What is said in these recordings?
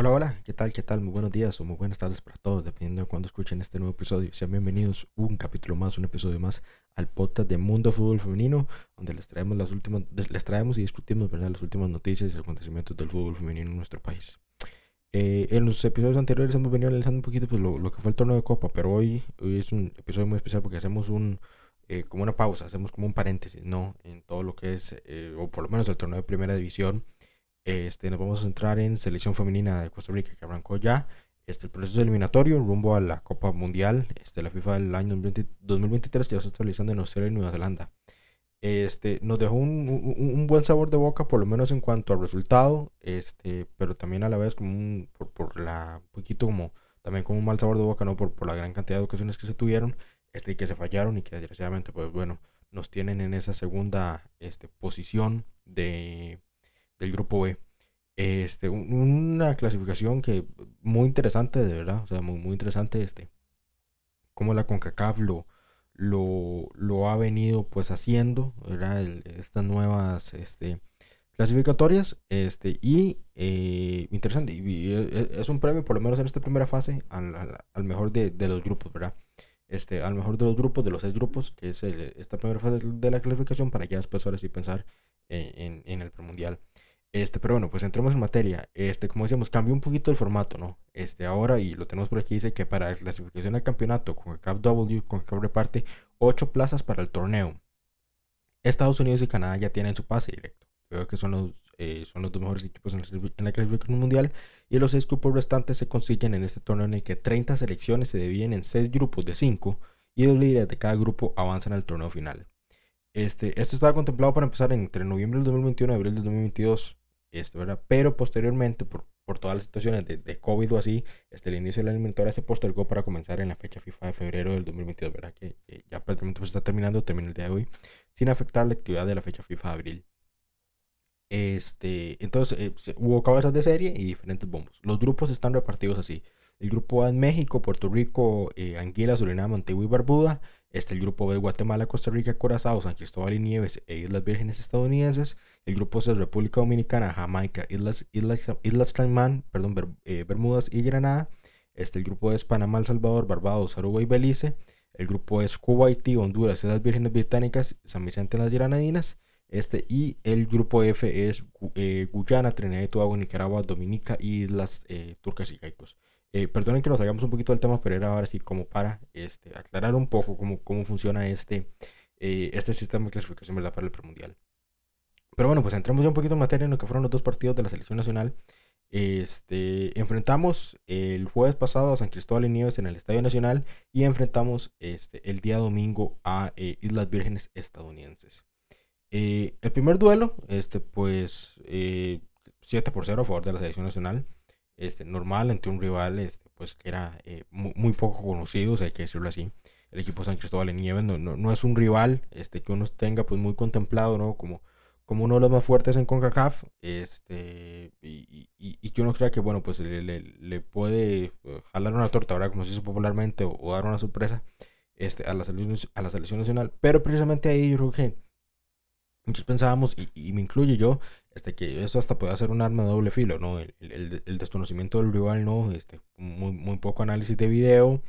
Hola, hola, ¿qué tal? ¿Qué tal? Muy buenos días o muy buenas tardes para todos, dependiendo de cuándo escuchen este nuevo episodio. Sean bienvenidos un capítulo más, un episodio más al podcast de Mundo Fútbol Femenino, donde les traemos las últimas, les traemos y discutimos ¿verdad? las últimas noticias y acontecimientos del fútbol femenino en nuestro país. Eh, en los episodios anteriores hemos venido analizando un poquito pues, lo, que fue el torneo de Copa, pero hoy, hoy es un episodio muy especial porque hacemos un, eh, como una pausa, hacemos como un paréntesis, ¿no? En todo lo que es, eh, o por lo menos el torneo de Primera División este, nos vamos a centrar en selección femenina de Costa Rica, que arrancó ya este, el proceso eliminatorio rumbo a la Copa Mundial, este, la FIFA del año 2023, que ya se está realizando en Australia y Nueva Zelanda. Este, nos dejó un, un, buen sabor de boca, por lo menos en cuanto al resultado, este, pero también a la vez como un, por, por la, un poquito como, también como un mal sabor de boca, ¿no? Por, por la gran cantidad de ocasiones que se tuvieron, este, que se fallaron y que desgraciadamente, pues bueno, nos tienen en esa segunda este, posición de del grupo B. Este, una clasificación que muy interesante, de verdad, o sea, muy, muy interesante, este, como la CONCACAF lo, lo, ha venido pues haciendo, ¿verdad? estas nuevas, este, clasificatorias, este, y eh, interesante, y, es un premio, por lo menos en esta primera fase, al, al, mejor de, de, los grupos, ¿verdad? Este, al mejor de los grupos, de los seis grupos, que es esta primera fase de la clasificación, para ya después ahora sí pensar en, en, en el premundial. Este, pero bueno, pues entremos en materia. Este, como decíamos, cambió un poquito el formato, ¿no? Este, ahora, y lo tenemos por aquí, dice que para la clasificación al campeonato, con el CAP W, con el CAP reparte 8 plazas para el torneo. Estados Unidos y Canadá ya tienen su pase directo. Creo que son los, eh, son los dos mejores equipos en la, clasificación mundial. Y los 6 grupos restantes se consiguen en este torneo en el que 30 selecciones se dividen en 6 grupos de 5 y los líderes de cada grupo avanzan al torneo final. Este, esto estaba contemplado para empezar entre noviembre del 2021 y abril del 2022. Este, ¿verdad? Pero posteriormente, por, por todas las situaciones de, COVID o así, este, el inicio de la eliminatoria se postergó para comenzar en la fecha FIFA de febrero del 2022, ¿verdad? Que, ya prácticamente pues, está terminando, termina el día de hoy, sin afectar la actividad de la fecha FIFA de abril. Este, entonces eh, hubo cabezas de serie y diferentes bombos. Los grupos están repartidos así. El grupo A en México, Puerto Rico, eh, Anguila, Surinam, Antigua y Barbuda. Este, el grupo B, Guatemala, Costa Rica, Curazao, San Cristóbal y Nieves e Islas Vírgenes estadounidenses. El grupo C, República Dominicana, Jamaica, Islas, Islas, Islas Caimán, perdón, eh, Bermudas y Granada. Este, el grupo D es Panamá, El Salvador, Barbados, Aruba y Belice. El grupo es Cuba, Haití, Honduras, Islas Vírgenes Británicas, San Vicente y las Granadinas. Este, y el grupo F es eh, Guyana, Trinidad y Tobago, Nicaragua, Dominica y Islas Turcas y Caicos. Eh, perdonen que nos hagamos un poquito del tema, pero era ahora sí como para este, aclarar un poco cómo, cómo funciona este, eh, este sistema de clasificación para el premundial. Pero bueno, pues entramos ya un poquito en materia en lo que fueron los dos partidos de la selección nacional. Este, enfrentamos el jueves pasado a San Cristóbal y Nieves en el Estadio Nacional y enfrentamos este, el día domingo a eh, Islas Vírgenes estadounidenses. el primer duelo, este, pues 7 por 0 a favor de la selección nacional este, normal ante un rival este, pues, que era eh, muy, poco conocido, hay que decirlo así. El equipo San Cristóbal en Nieves no, no, es un rival este, que uno tenga pues, muy contemplado ¿no? como, como uno de los más fuertes en CONCACAF este, y, y, que uno crea que bueno, pues, le, le, puede eh, jalar una torta, ¿verdad? como se dice popularmente, o, dar una sorpresa este, a, la selección, a la selección nacional. Pero precisamente ahí yo creo que muchos pensábamos, y, y me incluye yo, este, que eso hasta puede ser un arma de doble filo, ¿no? El, el, el desconocimiento del rival, ¿no? Este, muy, muy poco análisis de video,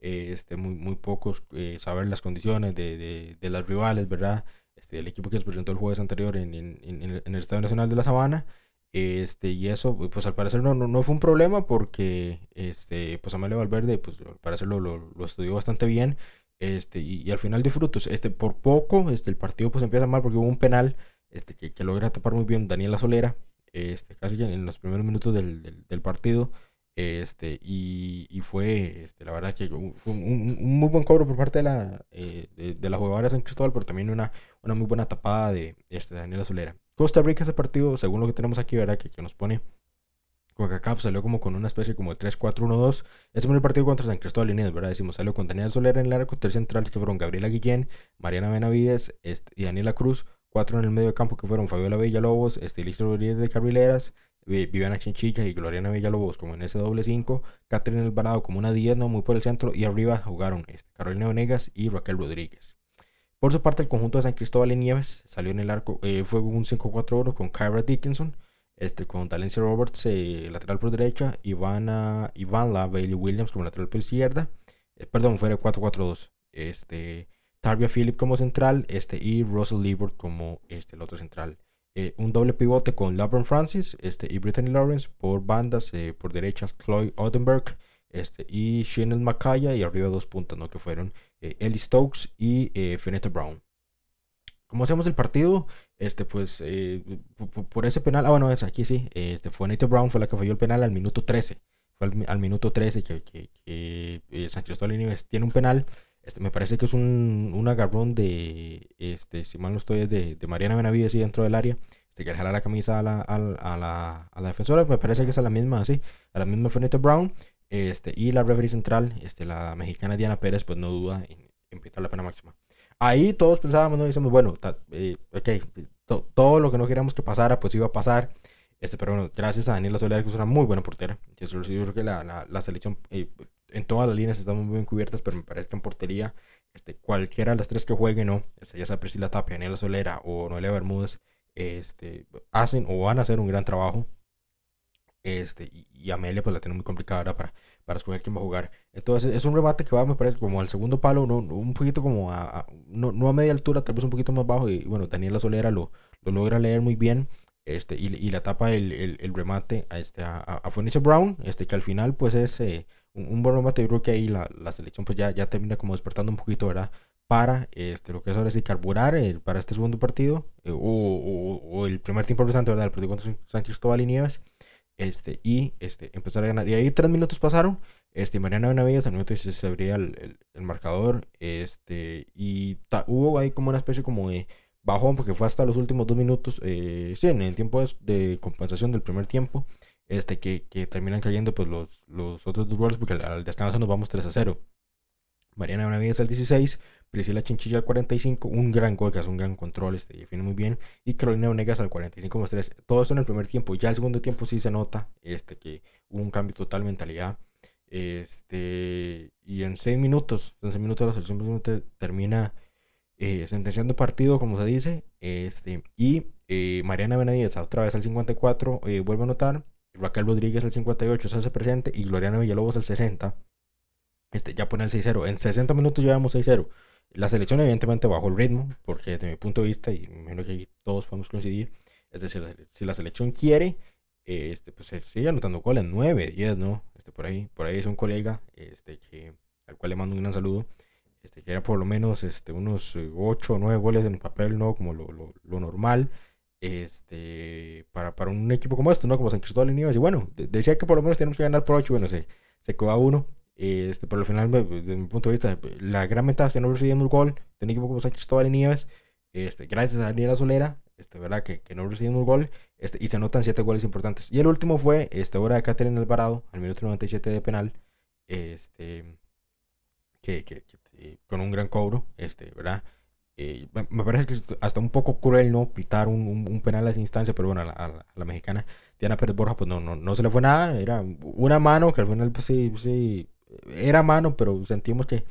eh, este, muy, muy pocos eh, saber las condiciones de, de, de, las rivales, ¿verdad? Este, el equipo que se presentó el jueves anterior en, en, en, el Estadio Nacional de la Sabana. Este, y eso, pues al parecer no, no, no, fue un problema porque, este, pues Amelio Valverde, pues al parecer lo, lo, lo estudió bastante bien. Este, y, y, al final de este, por poco, este, el partido pues empieza mal porque hubo un penal este, que, logra tapar muy bien Daniela Solera, este, casi en los primeros minutos del, del, partido. Este, y, y, fue, este, la verdad que fue un, muy buen cobro por parte de la, eh, de, la jugadora de San Cristóbal, pero también una, una muy buena tapada de este, Daniela Solera. Costa Rica ese partido, según lo que tenemos aquí, ¿verdad? Que, que nos pone CONCACAF salió como con una especie como de 3-4-1-2. Ese fue el partido contra San Cristóbal Inés, ¿verdad? Decimos, salió con Daniela Solera en el arco, tres centrales que fueron Gabriela Guillén, Mariana Benavides este, y Daniela Cruz. Cuatro en el medio campo que fueron Fabiola Villalobos, Estilista Rodríguez de Carrileras, Viviana Chinchilla y Gloriana Villalobos como en ese doble 5, Catherine Alvarado como una 10, no muy por el centro, y arriba jugaron este, Carolina Venegas y Raquel Rodríguez. Por su parte, el conjunto de San Cristóbal y Nieves salió en el arco, eh, fue un 5-4-1 con Kyra Dickinson, este, con Talencia Roberts, eh, lateral por derecha, Ivana, Ivana Bailey Williams como lateral por izquierda, eh, perdón, fue el 4-4-2, este, Tarbia Phillip como central, este, y Russell Liebert como este, el otro central. Eh, un doble pivote con LeBron Francis este, y Brittany Lawrence por bandas, por derecha Chloe Odenberg este, y Shannon Makaya y arriba dos puntas, ¿no? Que fueron Ellie Stokes y Feneta Brown. Como hacemos el partido, este, pues, eh, por, ese penal, ah, bueno, es aquí sí, este, Brown, fue la que falló el penal al minuto 13. Fue al, minuto 13 que, que, que eh, San Cristóbal tiene un penal. Este, me parece que es un, un agarrón de, este, si mal no estoy, de, de Mariana Benavides y dentro del área. Este, que jala la camisa a la, a, la, a la defensora, me parece que es a la misma, sí, a la misma fue Brown. Este, y la referee central, este, la mexicana Diana Pérez, pues no duda en, en la pena máxima ahí todos pensábamos, ¿no? Decíamos, bueno, eh, ok, todo lo que no queríamos que pasara, pues iba a pasar. Este, pero bueno, gracias a Daniela Soler, que es una muy buena portera. Yo, creo que la, la, selección eh, en todas las líneas están muy bien cubiertas, pero me parece que en portería, este, cualquiera de las tres que jueguen, ¿no? Este, ya sea Priscila Tapia, Daniela Solera o Noelia Bermúdez, este, hacen o van a hacer un gran trabajo. Este, y, Amelia pues la tiene muy complicada para, para escoger quién va a jugar. Entonces es un remate que va, me parece, como al segundo palo, no, un poquito como a, no, no, a media altura, tal vez un poquito más bajo. Y bueno, Daniela Solera lo, lo logra leer muy bien. Este, y, y la tapa el, el, remate a, este, a, a Brown, este, que al final pues es eh, un, buen remate. Yo creo que ahí la, la, selección pues ya, ya termina como despertando un poquito, ¿verdad? Para este, lo que es ahora sí carburar eh, para este segundo partido, eh, o, o, el primer tiempo presente, ¿verdad? El partido contra San Cristóbal y Nieves. Este, y este, empezar a ganar. Y ahí tres minutos pasaron. Este, Mariana Benavides, al minuto se abría el, el, marcador. Este, y hubo ahí como una especie como de bajón, porque fue hasta los últimos dos minutos. Eh, sí, en el tiempo de, compensación del primer tiempo. Este, que, que terminan cayendo pues los, los otros dos goles, porque al, descanso nos vamos 3 a 0. Mariana Benavides al 16, Priscila Chinchilla al 45, un gran gol que hace un gran control, este, define muy bien. Y Carolina Venegas al 45 3. Todo esto en el primer tiempo. Ya el segundo tiempo sí se nota este, que hubo un cambio total de mentalidad. Este, y en 6 minutos, en 6 minutos la selección termina eh, sentenciando partido, como se dice. Este, y eh, Mariana Benavides otra vez al 54 eh, vuelve a anotar. Raquel Rodríguez al 58 se hace presente. Y Gloriana Villalobos al 60 este, ya pone el 6-0. En 60 minutos llevamos 6-0. La selección evidentemente bajó el ritmo, porque desde mi punto de vista, y menos que todos podemos coincidir, es decir, si la selección quiere, este, pues se sigue anotando goles, 9, 10, ¿no? Este, por ahí, por ahí es un colega, este, que, al cual le mando un gran saludo, este, que era por lo menos este, unos 8 o 9 goles en el papel, ¿no? Como lo, lo, lo normal, este, para, para, un equipo como este, ¿no? Como San Cristóbal y Nieves, y bueno, decía que por lo menos tenemos que ganar por 8, bueno, se, se quedó a este, pero al final, desde mi punto de vista, la gran ventaja es que no recibimos gol de un equipo como San Cristóbal y Nieves. Este, gracias a Daniela Solera, este, ¿verdad? Que, que no recibimos gol este, y se anotan siete goles importantes. Y el último fue este, hora de Catherine Alvarado, al minuto 97 de penal, este, que, que, eh, con un gran cobro, este, ¿verdad? Eh, me parece que hasta un poco cruel no pitar un, un, penal a esa instancia, pero bueno, a la, mexicana Diana Pérez Borja, pues no, no, no se le fue nada, era una mano que al final, pues sí, sí era mano, pero sentimos que,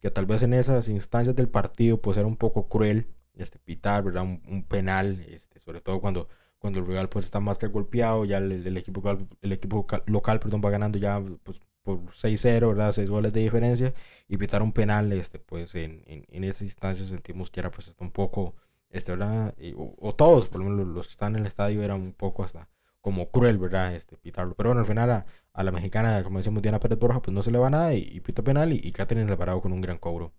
que tal vez en esas instancias del partido pues era un poco cruel este, pitar, ¿verdad? Un, penal, este, sobre todo cuando, cuando el rival pues está más que golpeado, ya el, equipo, el equipo local perdón, va ganando ya pues, por 6-0, ¿verdad? 6 goles de diferencia y pitar un penal, este, pues en, en, en esas instancias sentimos que era pues hasta un poco, este, ¿verdad? o, o, todos, por lo menos los que están en el estadio, eran un poco hasta como cruel, ¿verdad? Este, pitarlo. Pero bueno, al final a, a la mexicana, como decíamos, Diana Pérez Borja, pues no se le va nada y, y pita penal y, y Catherine reparado con un gran cobro.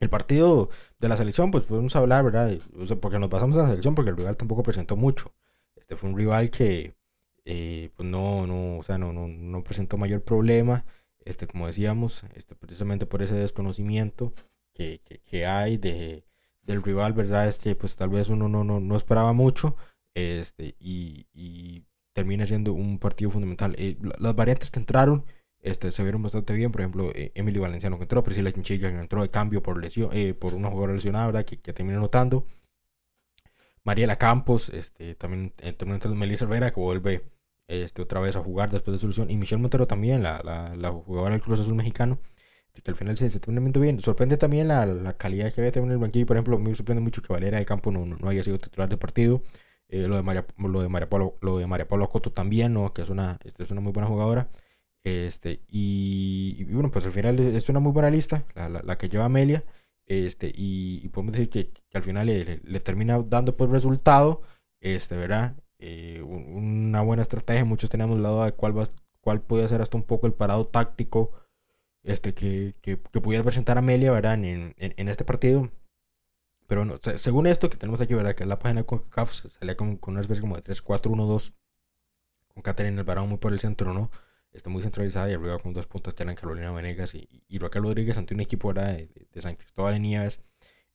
El partido de la selección, pues podemos hablar, ¿verdad? porque nos pasamos a la selección porque el rival tampoco presentó mucho. Este fue un rival que, eh, pues no, no, o sea, no, no, no, presentó mayor problema. Este, como decíamos, este, precisamente por ese desconocimiento que, que, que hay de, del rival, ¿verdad? Es que pues tal vez uno no, no, no esperaba mucho este, y, y termina siendo un partido fundamental. Eh, las variantes que entraron este, se vieron bastante bien. Por ejemplo, eh, Emily Valenciano que entró, Priscila Chinchilla que entró de cambio por lesión, eh, por una jugadora lesionada, Que, que termina anotando. Mariela Campos, este, también, también entró Melissa Herrera que vuelve este, otra vez a jugar después de su lesión. Y Michelle Montero también, la, la, la jugadora del Cruz Azul mexicano que al final se, se termina bien. Sorprende también la, la calidad que había tenido en el banquillo. Por ejemplo, me sorprende mucho que Valera del Campo no, no, haya sido titular de partido. Eh, lo, de María, lo, de María Pablo, lo de María Pablo Coto también, ¿no? Que es una, este, es una muy buena jugadora. Este, y, bueno, pues al final es una muy buena lista, la, la, que lleva Amelia. Este, y, podemos decir que, al final le, le, termina dando pues resultado, este, ¿verdad? Eh, una buena estrategia. Muchos tenemos la duda de cuál, va, cuál puede ser hasta un poco el parado táctico este, que, que, pudiera presentar Amelia, ¿verdad? En, en, este partido. Pero no, según esto que tenemos aquí, ¿verdad? Que es la página con CAF salía con, con una especie como de 3-4-1-2. Con Catherine Alvarado muy por el centro, ¿no? Está muy centralizada y arriba con dos puntas que eran Carolina Venegas y, y Raquel Rodríguez ante un equipo De, San Cristóbal de Nieves.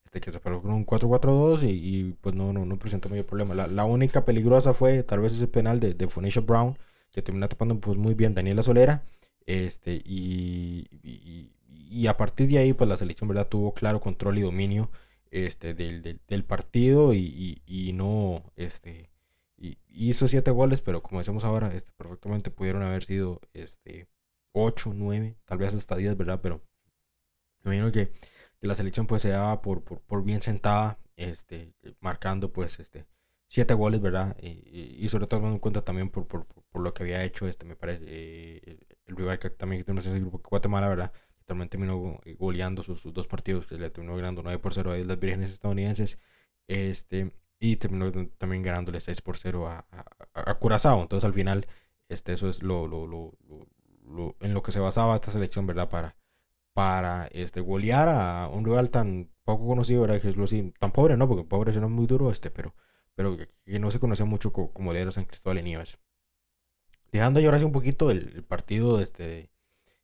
Este que se paró con un 4-4-2 y, pues no, no, no presentó mayor problema. La, la, única peligrosa fue tal vez ese penal de, de Fonisha Brown que termina tapando pues muy bien Daniela Solera. Este, y, y, y, a partir de ahí, pues la selección, ¿verdad? Tuvo claro control y dominio este, del, del, partido y, y, no, este, hizo siete goles, pero como decimos ahora, este, perfectamente pudieron haber sido, este, ocho, nueve, tal vez hasta diez, ¿verdad? Pero me imagino que, que, la selección pues se daba por, por, bien sentada, este, marcando pues, este, siete goles, ¿verdad? Y, sobre todo tomando en cuenta también por, por, por, lo que había hecho, este, me parece, eh, el rival que también tenemos en ese grupo, Guatemala, ¿verdad? también terminó eh, goleando sus, dos partidos, que le terminó ganando 9 por 0 a las Vírgenes Estadounidenses. Este, y terminó también ganándole 6 por 0 a, a, Curazao. Entonces al final, este, eso es lo, lo, lo, lo, en lo que se basaba esta selección, ¿verdad? Para, para este, golear a un rival tan poco conocido, ¿verdad? Que es lo así, tan pobre, ¿no? Porque pobre suena muy duro, este, pero, pero que no se conocía mucho como, como era San Cristóbal de Nieves. Dejando ahora un poquito el, el partido este,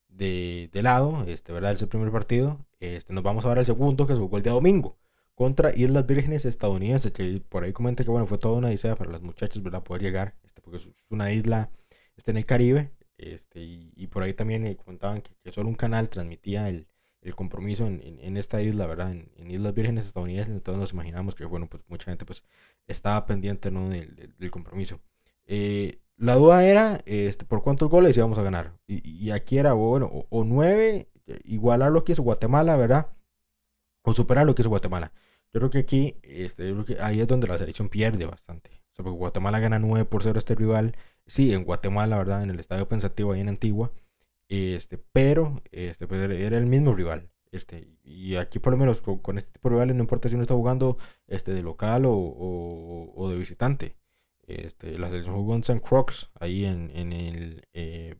de, de, lado, este, ¿verdad? Es el primer partido. Este, nos vamos a ver al segundo, que se jugó el día domingo, contra Islas Vírgenes estadounidenses, que por ahí comenta que, bueno, fue toda una idea para las muchachas, ¿verdad? Poder llegar, este, porque es una isla este, en el Caribe, este, y, por ahí también eh, comentaban que, que, solo un canal transmitía el, el compromiso en, en, esta isla, ¿verdad? En, Islas Vírgenes estadounidenses, entonces nos imaginamos que, bueno, pues mucha gente pues estaba pendiente, ¿no? Del, del, compromiso. Eh, la duda era este, por cuántos goles íbamos a ganar. Y, aquí era, bueno, o, nueve, igualar lo que hizo Guatemala, ¿verdad? O superar lo que hizo Guatemala. Yo creo que aquí, este, creo que ahí es donde la selección pierde bastante. O sea, porque Guatemala gana 9 por 0 a este rival. Sí, en Guatemala, ¿verdad? En el estadio pensativo ahí en Antigua. Este, pero este, pues era el mismo rival. Este, y aquí por lo menos con, este tipo de rivales no importa si uno está jugando este, de local o, o de visitante. Este, la selección jugó en St. Croix, ahí en, en el eh,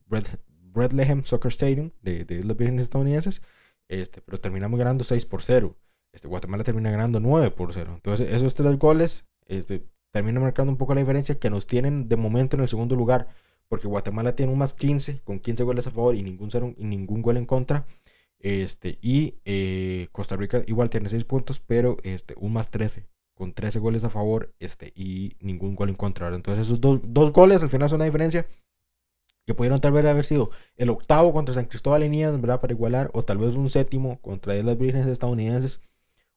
Soccer Stadium de, de Islas Vírgenes Estadounidenses. Este, pero terminamos ganando 6 por 0. Este, Guatemala termina ganando 9 por 0. Entonces, esos tres goles este, terminan marcando un poco la diferencia que nos tienen de momento en el segundo lugar. Porque Guatemala tiene un más 15, con 15 goles a favor y ningún, cero, y ningún gol en contra. Este, y eh, Costa Rica igual tiene 6 puntos, pero este, un más 13 con 13 goles a favor este, y ningún gol en contra. Entonces esos dos, dos, goles al final son una diferencia que pudieron tal vez haber sido el octavo contra San Cristóbal y Nieves, ¿verdad? Para igualar, o tal vez un séptimo contra las Vírgenes estadounidenses,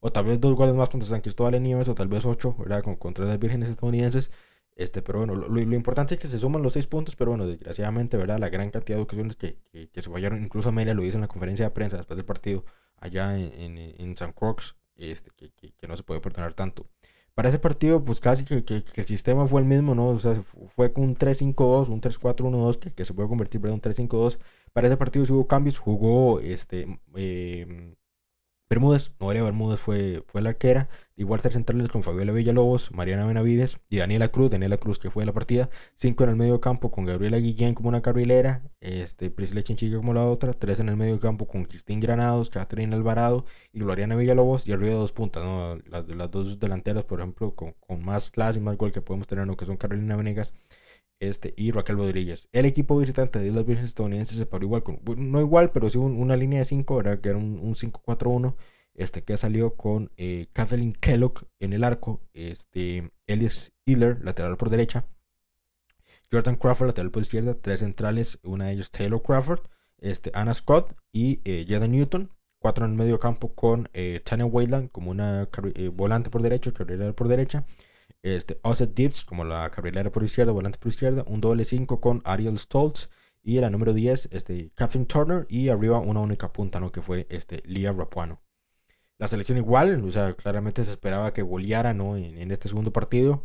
o tal vez dos goles más contra San Cristóbal y Nieves, o tal vez ocho, ¿verdad? Con, contra las Vírgenes estadounidenses. Este, pero bueno, lo, importante es que se suman los seis puntos, pero bueno, desgraciadamente, ¿verdad? La gran cantidad de ocasiones que, que, se fallaron, incluso Amelia lo hizo en la conferencia de prensa después del partido allá en, en, en San Croix, este, que, que, no se puede perdonar tanto. Para ese partido, pues casi que, el sistema fue el mismo, ¿no? O sea, fue con un 3-5-2, un 3-4-1-2, que, se puede convertir en un 3-5-2. Para ese partido hubo cambios, jugó este, eh, Bermúdez, Noelia Bermúdez fue, fue la arquera. Igual tres centrales con Fabiola Villalobos, Mariana Benavides y Daniela Cruz. Daniela Cruz que fue la partida. Cinco en el medio campo con Gabriela Guillén como una carrilera. Este, Priscila Chinchica como la otra. Tres en el medio campo con Cristín Granados, Catherine Alvarado y Gloriana Villalobos. Y arriba de dos puntas, ¿no? Las, las dos delanteras, por ejemplo, con, con más clase y más gol que podemos tener, ¿no? que son Carolina Venegas este, y Raquel Rodríguez. El equipo visitante de las Vírgenes Estadounidenses se paró igual, con, no igual, pero sí una línea de 5, que era un, 5-4-1, este, que salió con eh, Kathleen Kellogg en el arco, este, Elias Hiller, lateral por derecha, Jordan Crawford, lateral por izquierda, tres centrales, una de ellas Taylor Crawford, este, Anna Scott y eh, Newton, cuatro en medio campo con eh, Tanya Wayland como una eh, volante por derecho, carrilera por derecha, este, Osset Dips como la carrilera por izquierda, volante por izquierda, un doble 5 con Ariel Stoltz y la número 10, este, Catherine Turner y arriba una única punta, ¿no? Que fue este, Lia Rapuano. La selección igual, o sea, claramente se esperaba que goleara, ¿no? En, este segundo partido.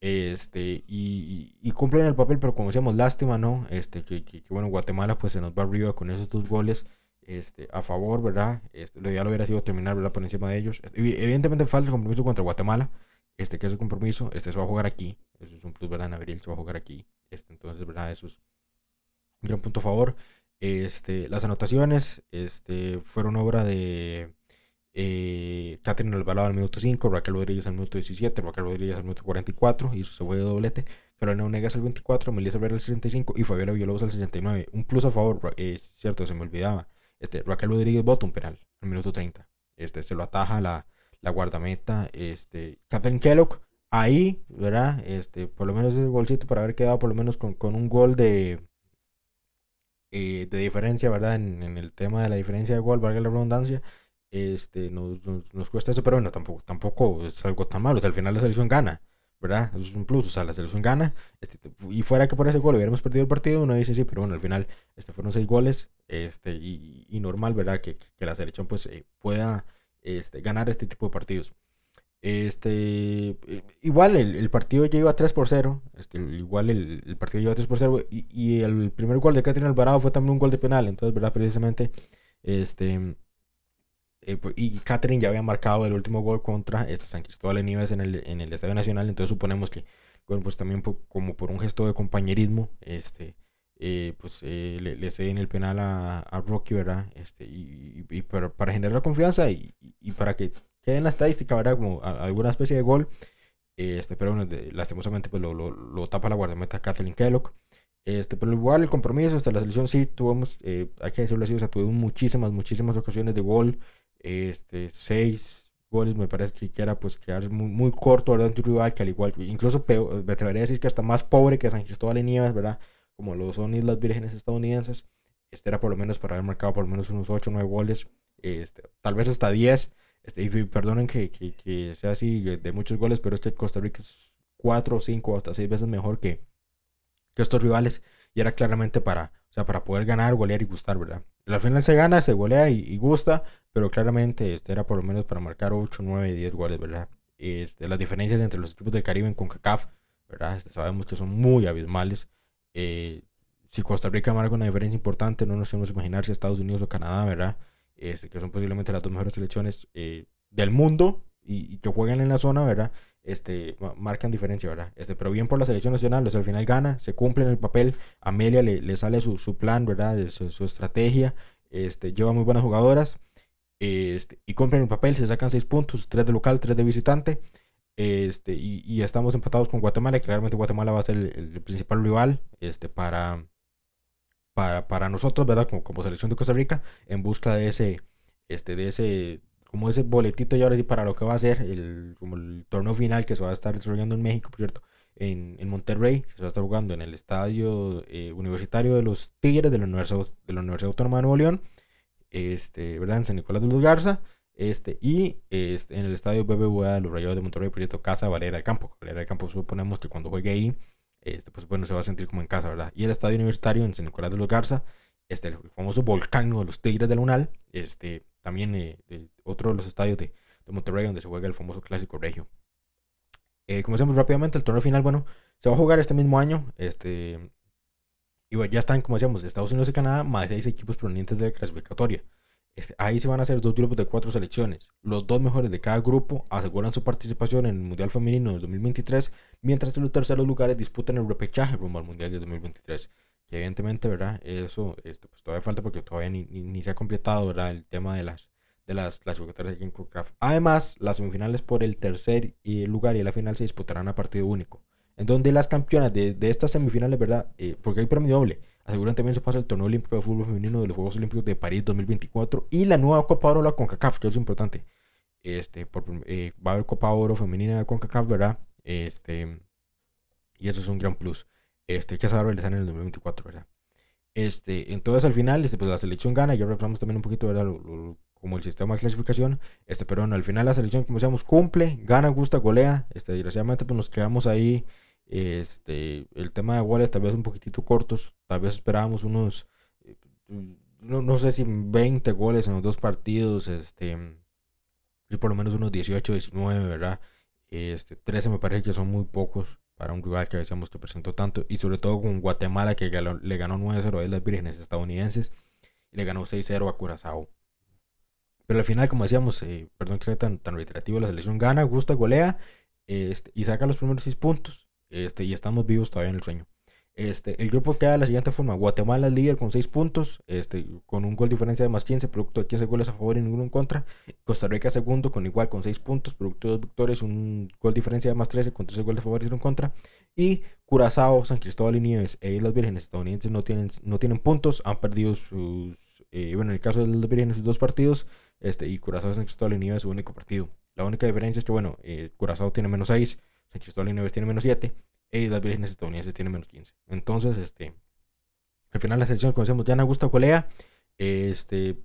Este, y, y, cumplen el papel, pero como decíamos, lástima, ¿no? Este, que, que, bueno, Guatemala pues se nos va arriba con esos dos goles este, a favor, ¿verdad? Este, lo ideal hubiera sido terminar, ¿verdad? Por encima de ellos. Este, evidentemente falta el compromiso contra Guatemala, este, que es el compromiso, este se va a jugar aquí. Eso es un plus, ¿verdad? En abril se va a jugar aquí. Este, entonces, ¿verdad? Eso es un gran punto a favor. Este, las anotaciones este, fueron obra de eh, Catherine Alvarado al minuto 5, Raquel Rodríguez al minuto 17, Raquel Rodríguez al minuto 44, hizo su de doblete, Carolina Onegas al 24, Melissa Vera al 65 y Fabiola Villalobos al 69. Un plus a favor, es cierto, se me olvidaba. Este, Raquel Rodríguez bota un penal al minuto 30. Este, se lo ataja la, la guardameta. Este, Catherine Kellogg, ahí, ¿verdad? Este, por lo menos ese golcito para haber quedado por lo menos con, con un gol de, eh, de diferencia, ¿verdad? En, en, el tema de la diferencia de gol, valga la redundancia este, nos, nos, cuesta eso, pero bueno, tampoco, tampoco es algo tan malo. O sea, al final la selección gana, ¿verdad? Eso es un plus. O sea, la selección gana. Este, y fuera que por ese gol hubiéramos perdido el partido, uno dice sí, pero bueno, al final este, fueron seis goles. Este, y, y normal, ¿verdad? Que, que, la selección pues eh, pueda este, ganar este tipo de partidos. Este, eh, igual el, el, partido ya iba 3 por 0. Este, igual el, el partido lleva 3 por 0. Y, y, el primer gol de Catherine Alvarado fue también un gol de penal. Entonces, ¿verdad? Precisamente, este eh, pues, y Catherine ya había marcado el último gol contra este San Cristóbal de Nieves en el, en el Estadio Nacional, entonces suponemos que, bueno, pues también como por un gesto de compañerismo, este, eh, pues eh, le, le, ceden el penal a, a Rocky, ¿verdad? Este, y, y, para, para, generar confianza y, y, para que quede en la estadística, ¿verdad? Como alguna especie de gol. Este, pero bueno, lastimosamente pues lo, lo, lo, tapa la guardameta Kathleen Kellogg. Este, pero igual el compromiso hasta la selección sí tuvimos, hay que decirlo así, o sea, tuvimos muchísimas, muchísimas ocasiones de gol este, seis goles me parece que era pues quedar muy, muy corto ¿verdad? ante un rival que al igual, incluso me atrevería a decir que hasta más pobre que San Cristóbal de Nieves, ¿verdad? Como lo son Islas Vírgenes estadounidenses. Este era por lo menos para haber marcado por lo menos unos 8 o 9 goles, este, tal vez hasta 10. Este, y perdonen que, que, sea así de muchos goles, pero este Costa Rica es 4 o 5 hasta 6 veces mejor que, que estos rivales. Y era claramente para, o sea, para poder ganar, golear y gustar, ¿verdad? Al final se gana, se golea y, gusta, pero claramente este era por lo menos para marcar 8, 9, 10 goles, ¿verdad? Este, las diferencias entre los equipos del Caribe en CONCACAF, ¿verdad? Este, sabemos que son muy abismales. Eh, si Costa Rica marca una diferencia importante, no nos podemos imaginar si Estados Unidos o Canadá, ¿verdad? Este, que son posiblemente las dos mejores selecciones eh, del mundo y, que juegan en la zona, ¿verdad? Este, marcan diferencia, ¿verdad? Este, pero bien por la selección nacional, al final gana, se cumple en el papel, Amelia le, le sale su, plan, ¿verdad? Su, estrategia, este, lleva muy buenas jugadoras, este, y cumplen el papel, se sacan 6 puntos, 3 de local, 3 de visitante, este, y, y, estamos empatados con Guatemala, claramente Guatemala va a ser el, principal rival, este, para, para, para nosotros, ¿verdad? Como, como selección de Costa Rica, en busca de ese, este, de ese como ese boletito y ahora sí para lo que va a ser el, como el torneo final que se va a estar desarrollando en México, por cierto, en, en Monterrey, se va a estar jugando en el estadio eh, universitario de los Tigres de la Universidad, de la Universidad Autónoma de Nuevo León, este, ¿verdad? En San Nicolás de los Garza, este, y este, en el estadio BBVA de los Rayados de Monterrey, proyecto Casa Valera del Campo. Valera del Campo suponemos que cuando juegue ahí, este, pues bueno, se va a sentir como en casa, ¿verdad? Y el estadio universitario en San Nicolás de los Garza, este, el famoso volcán de los Tigres del Unal, este, también eh, otro de los estadios de, Monterrey donde se juega el famoso clásico regio. Eh, comencemos rápidamente, el torneo final, bueno, se va a jugar este mismo año, este, y ya están, como decíamos, Estados Unidos y Canadá, más seis equipos provenientes de la clasificatoria. Este, ahí se van a hacer dos grupos de cuatro selecciones. Los dos mejores de cada grupo aseguran su participación en el Mundial Femenino de 2023, mientras que los terceros lugares disputan el repechaje rumbo al Mundial de 2023 que evidentemente, ¿verdad? Eso este, pues todavía falta porque todavía ni, ni, se ha completado. El tema de las, de las clasificatorias en CONCACAF. Además, las semifinales por el tercer lugar y la final se disputarán a partido único, en donde las campeonas de, de estas semifinales, ¿verdad? Eh, porque hay premio doble, aseguran también se pasa el torneo olímpico de fútbol femenino de los Juegos Olímpicos de París 2024 y la nueva Copa Oro, la CONCACAF, que es importante. Este, por, eh, va a haber Copa Oro femenina de CONCACAF, ¿verdad? Este, y eso es un gran plus. Este, que saber realizar en el 2024, ¿verdad? Este, entonces al final, este, pues la selección gana, ya hablamos también un poquito, ¿verdad? como el sistema de clasificación, este, pero bueno, al final la selección, como decíamos, cumple, gana, gusta, golea, este, desgraciadamente pues nos quedamos ahí, este, el tema de goles tal vez un poquitito cortos, tal vez esperábamos unos, no, no sé si 20 goles en los dos partidos, este, por lo menos unos 18, 19, ¿verdad? Este, 13 me parece que son muy pocos, para un rival que decíamos que presentó tanto. Y sobre todo con Guatemala, que le ganó 9-0 a Islas Vírgenes estadounidenses. Y le ganó 6-0 a Curazao. Pero al final, como decíamos, eh, perdón que sea tan, tan reiterativo, la selección gana, gusta, golea este, y saca los primeros 6 puntos. Este, y estamos vivos todavía en el sueño. Este, el grupo queda de la siguiente forma: Guatemala es líder con 6 puntos, este, con un gol diferencia de más 15, producto de 15 goles a favor y ninguno en contra. Costa Rica segundo con igual con 6 puntos, producto de dos victorias, un gol diferencia de más 13 con 13 goles a favor y 1 en contra. Y Curazao, San Cristóbal y Nieves e Islas Vírgenes estadounidenses no tienen, no tienen puntos, han perdido sus. Eh, bueno, en el caso de Islas Vírgenes, sus dos partidos, este, y Curazao, San Cristóbal y Nieves su único partido. La única diferencia es que, bueno, eh, Curazao tiene menos 6, San Cristóbal Nieves tiene menos 7 y las vírgenes estadounidenses tienen menos 15. Entonces, este, al final la selección, como decimos, ya no gusta colea. Este,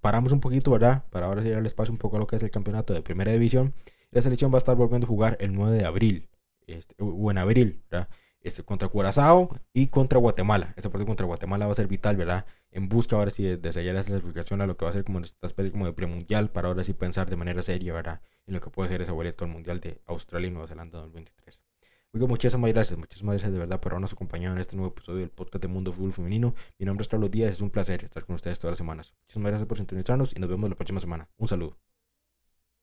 paramos un poquito, ¿verdad? Para ahora sí darle espacio un poco a lo que es el campeonato de primera división. La selección va a estar volviendo a jugar el 9 de abril, este, o en abril, ¿verdad? Este, contra Curazao y contra Guatemala. Esta parte contra Guatemala va a ser vital, ¿verdad? En busca ahora sí de, sellar esa explicación a lo que va a ser como esta especie como de premundial para ahora sí pensar de manera seria, ¿verdad? En lo que puede ser ese boleto al mundial de Australia y Nueva Zelanda 2023 muchísimas gracias, muchísimas gracias de verdad por habernos acompañado en este nuevo episodio del podcast de Mundo Fútbol Femenino. Mi nombre es Carlos Díaz, es un placer estar con ustedes todas las semanas. Muchísimas gracias por sintonizarnos y nos vemos la próxima semana. Un saludo.